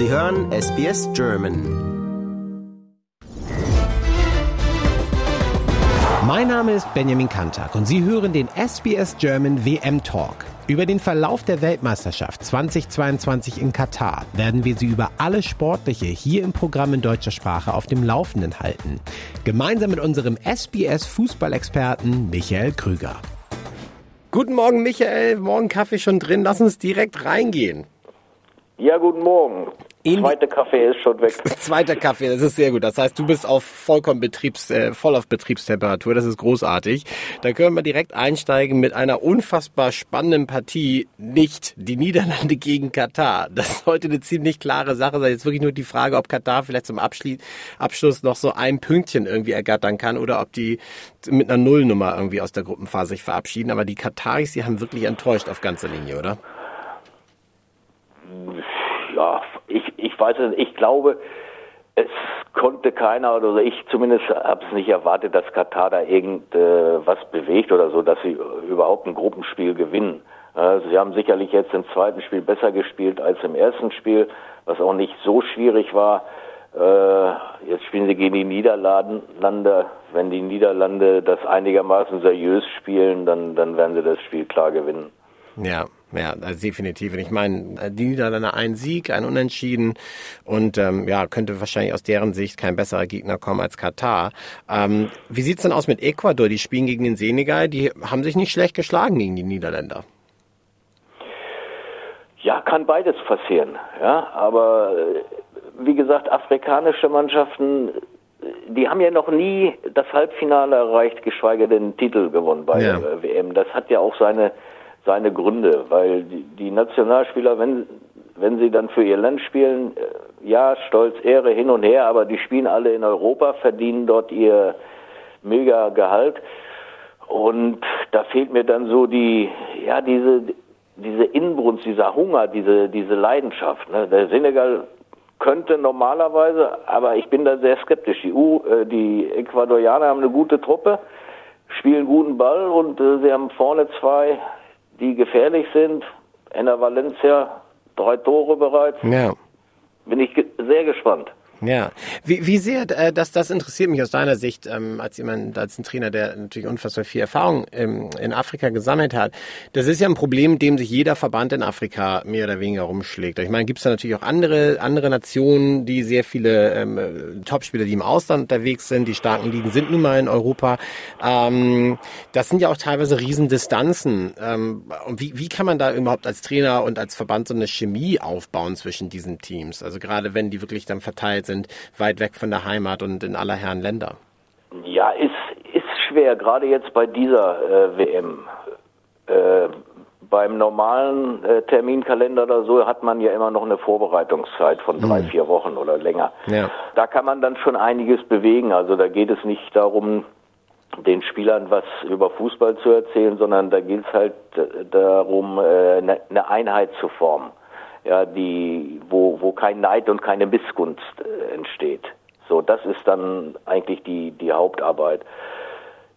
Sie hören SBS German. Mein Name ist Benjamin Kantak und Sie hören den SBS German WM Talk. Über den Verlauf der Weltmeisterschaft 2022 in Katar werden wir Sie über alles Sportliche hier im Programm in deutscher Sprache auf dem Laufenden halten. Gemeinsam mit unserem SBS Fußballexperten Michael Krüger. Guten Morgen, Michael. Morgen Kaffee schon drin. Lass uns direkt reingehen. Ja, guten Morgen. In Zweiter Kaffee ist schon weg. Zweiter Kaffee, das ist sehr gut. Das heißt, du bist auf vollkommen Betriebs, äh, voll auf Betriebstemperatur. Das ist großartig. Da können wir direkt einsteigen mit einer unfassbar spannenden Partie. Nicht die Niederlande gegen Katar. Das ist heute eine ziemlich klare Sache. Ist jetzt wirklich nur die Frage, ob Katar vielleicht zum Abschluss noch so ein Pünktchen irgendwie ergattern kann oder ob die mit einer Nullnummer irgendwie aus der Gruppenphase sich verabschieden. Aber die Kataris, die haben wirklich enttäuscht auf ganzer Linie, oder? Ja, nicht. Ich glaube, es konnte keiner, oder ich zumindest habe es nicht erwartet, dass Katar da irgendwas äh, bewegt oder so, dass sie überhaupt ein Gruppenspiel gewinnen. Also sie haben sicherlich jetzt im zweiten Spiel besser gespielt als im ersten Spiel, was auch nicht so schwierig war. Äh, jetzt spielen sie gegen die Niederlande. Wenn die Niederlande das einigermaßen seriös spielen, dann, dann werden sie das Spiel klar gewinnen. Ja, ja, also definitiv. Und ich meine, die Niederlande ein Sieg, ein Unentschieden und ähm, ja, könnte wahrscheinlich aus deren Sicht kein besserer Gegner kommen als Katar. Ähm, wie sieht's denn aus mit Ecuador? Die spielen gegen den Senegal, die haben sich nicht schlecht geschlagen gegen die Niederländer. Ja, kann beides passieren. Ja, aber äh, wie gesagt, afrikanische Mannschaften, die haben ja noch nie das Halbfinale erreicht, geschweige denn den Titel gewonnen bei ja. der WM. Das hat ja auch seine seine Gründe, weil die, die Nationalspieler, wenn wenn sie dann für ihr Land spielen, äh, ja, Stolz, Ehre hin und her, aber die spielen alle in Europa, verdienen dort ihr mega Gehalt. Und da fehlt mir dann so die, ja, diese, diese Inbrunst, dieser Hunger, diese, diese Leidenschaft. Ne? Der Senegal könnte normalerweise, aber ich bin da sehr skeptisch. Die, U, äh, die Ecuadorianer haben eine gute Truppe, spielen guten Ball und äh, sie haben vorne zwei die gefährlich sind. Enna Valencia, drei Tore bereits. Ja. Bin ich sehr gespannt. Ja, wie, wie sehr, äh, das, das interessiert mich aus deiner Sicht, ähm, als jemand, als ein Trainer, der natürlich unfassbar viel Erfahrung ähm, in Afrika gesammelt hat. Das ist ja ein Problem, dem sich jeder Verband in Afrika mehr oder weniger rumschlägt. Ich meine, gibt es da natürlich auch andere, andere Nationen, die sehr viele ähm, Topspieler, die im Ausland unterwegs sind. Die starken Ligen sind nun mal in Europa. Ähm, das sind ja auch teilweise Riesendistanzen. Ähm, und wie, wie kann man da überhaupt als Trainer und als Verband so eine Chemie aufbauen zwischen diesen Teams? Also gerade wenn die wirklich dann verteilt sind, weit weg von der Heimat und in aller Herren Länder. Ja, ist, ist schwer, gerade jetzt bei dieser äh, WM. Äh, beim normalen äh, Terminkalender oder so hat man ja immer noch eine Vorbereitungszeit von drei, mhm. vier Wochen oder länger. Ja. Da kann man dann schon einiges bewegen. Also da geht es nicht darum, den Spielern was über Fußball zu erzählen, sondern da geht es halt äh, darum, eine äh, ne Einheit zu formen ja, die, wo, wo kein Neid und keine Missgunst äh, entsteht. So, das ist dann eigentlich die, die Hauptarbeit.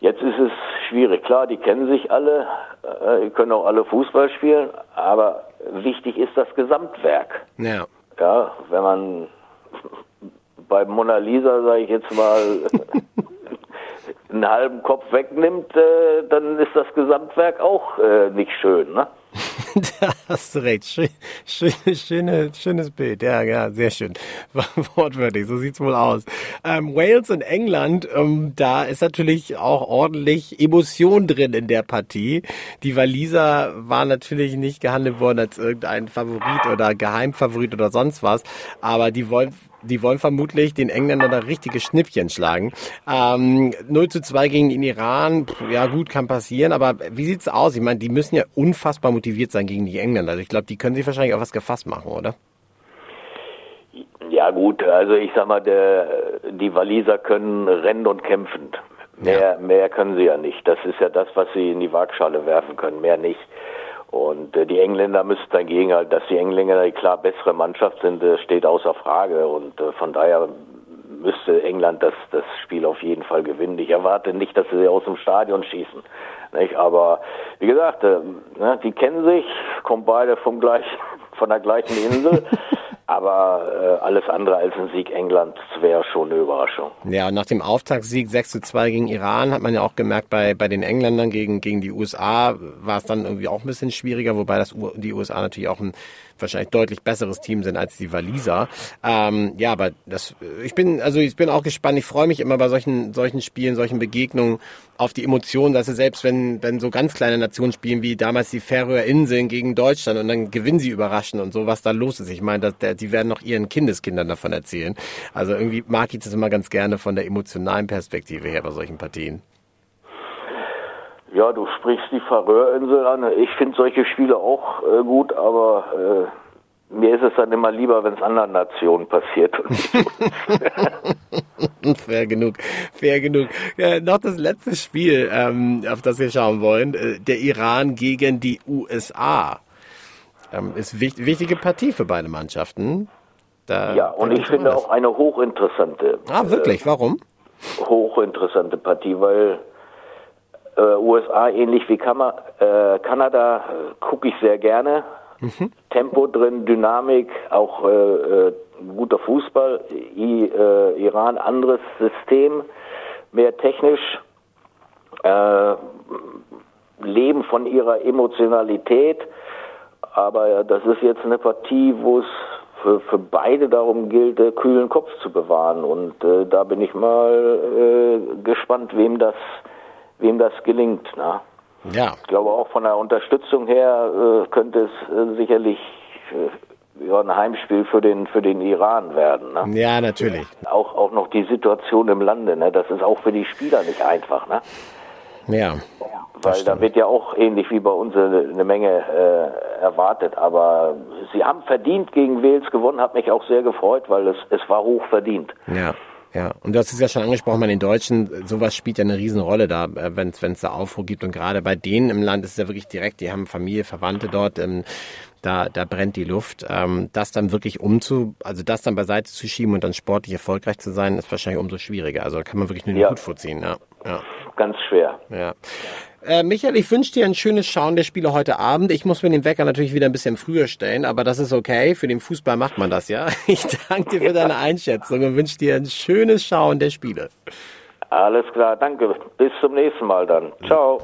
Jetzt ist es schwierig. Klar, die kennen sich alle, äh, können auch alle Fußball spielen, aber wichtig ist das Gesamtwerk. Ja. Ja, wenn man bei Mona Lisa, sage ich jetzt mal, einen halben Kopf wegnimmt, äh, dann ist das Gesamtwerk auch äh, nicht schön, ne? da hast du recht. Schön, schön, schöne, schönes Bild. Ja, ja, sehr schön. Wortwörtlich, so sieht's wohl aus. Ähm, Wales und England, ähm, da ist natürlich auch ordentlich Emotion drin in der Partie. Die Waliser war natürlich nicht gehandelt worden als irgendein Favorit oder Geheimfavorit oder sonst was, aber die wollen die wollen vermutlich den Engländern da richtige Schnippchen schlagen. Ähm, 0 zu 2 gegen den Iran, ja gut, kann passieren, aber wie sieht's aus? Ich meine, die müssen ja unfassbar motiviert sein gegen die Engländer. Also ich glaube, die können sich wahrscheinlich auch was gefasst machen, oder? Ja gut, also ich sag mal, der, die Waliser können rennen und kämpfen. Mehr, ja. mehr können sie ja nicht. Das ist ja das, was sie in die Waagschale werfen können, mehr nicht. Und äh, die Engländer müssten dagegen halt, dass die Engländer die klar bessere Mannschaft sind, äh, steht außer Frage. Und äh, von daher müsste England das, das Spiel auf jeden Fall gewinnen. Ich erwarte nicht, dass sie aus dem Stadion schießen. Nicht? Aber wie gesagt, äh, ne, die kennen sich, kommen beide vom gleichen, von der gleichen Insel. Aber äh, alles andere als ein Sieg Englands wäre schon eine Überraschung. Ja, und nach dem Auftaktsieg 6 zu 2 gegen Iran hat man ja auch gemerkt, bei, bei den Engländern gegen, gegen die USA war es dann irgendwie auch ein bisschen schwieriger, wobei das die USA natürlich auch ein wahrscheinlich deutlich besseres Team sind als die Waliser. Ähm, ja, aber das, ich bin, also ich bin auch gespannt. Ich freue mich immer bei solchen, solchen Spielen, solchen Begegnungen auf die Emotionen, dass sie selbst wenn, wenn so ganz kleine Nationen spielen, wie damals die Färöer Inseln gegen Deutschland und dann gewinnen sie überraschen und so, was da los ist. Ich meine, dass, die werden noch ihren Kindeskindern davon erzählen. Also irgendwie mag ich das immer ganz gerne von der emotionalen Perspektive her bei solchen Partien. Ja, du sprichst die Färöerinsel an. Ich finde solche Spiele auch äh, gut, aber äh, mir ist es dann immer lieber, wenn es anderen Nationen passiert. fair genug, fair genug. Ja, noch das letzte Spiel, ähm, auf das wir schauen wollen. Äh, der Iran gegen die USA. Ähm, ist wichtig, wichtige Partie für beide Mannschaften. Da ja, und ich finde auch eine hochinteressante. Ah, wirklich? Warum? Hochinteressante Partie, weil äh, USA ähnlich wie Kam äh, Kanada äh, gucke ich sehr gerne. Mhm. Tempo drin, Dynamik, auch äh, äh, guter Fußball. I, äh, Iran anderes System, mehr technisch, leben von ihrer Emotionalität. Aber das ist jetzt eine Partie, wo es für, für beide darum gilt, äh, kühlen Kopf zu bewahren. Und äh, da bin ich mal äh, gespannt, wem das wem das gelingt. Ne? Ja. Ich glaube auch von der Unterstützung her äh, könnte es äh, sicherlich äh, ja, ein Heimspiel für den für den Iran werden. Ne? Ja, natürlich. Auch auch noch die Situation im Lande, ne? Das ist auch für die Spieler nicht einfach, ne? Ja. Weil da wird ja auch ähnlich wie bei uns eine Menge äh, erwartet. Aber sie haben verdient gegen Wales gewonnen, hat mich auch sehr gefreut, weil es, es war hoch verdient. Ja. Ja, und du hast es ja schon angesprochen, bei den Deutschen, sowas spielt ja eine Riesenrolle da, äh, wenn es da Aufruhr gibt. Und gerade bei denen im Land ist es ja wirklich direkt, die haben Familie, Verwandte dort, ähm, da, da brennt die Luft. Ähm, das dann wirklich umzu, also das dann beiseite zu schieben und dann sportlich erfolgreich zu sein, ist wahrscheinlich umso schwieriger. Also da kann man wirklich nur den ja. Hut vorziehen. Ja. ja. Ganz schwer. Ja. Äh, Michael, ich wünsche dir ein schönes Schauen der Spiele heute Abend. Ich muss mir den Wecker natürlich wieder ein bisschen früher stellen, aber das ist okay. Für den Fußball macht man das ja. Ich danke dir für deine Einschätzung und wünsche dir ein schönes Schauen der Spiele. Alles klar, danke. Bis zum nächsten Mal dann. Ciao.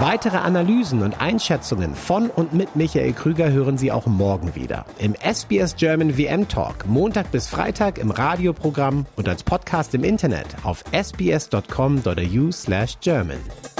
Weitere Analysen und Einschätzungen von und mit Michael Krüger hören Sie auch morgen wieder im SBS German VM Talk, Montag bis Freitag im Radioprogramm und als Podcast im Internet auf sbs.com.au/german.